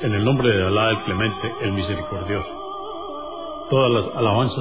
En el nombre de Alá el Clemente, el Misericordioso. Todas las alabanzas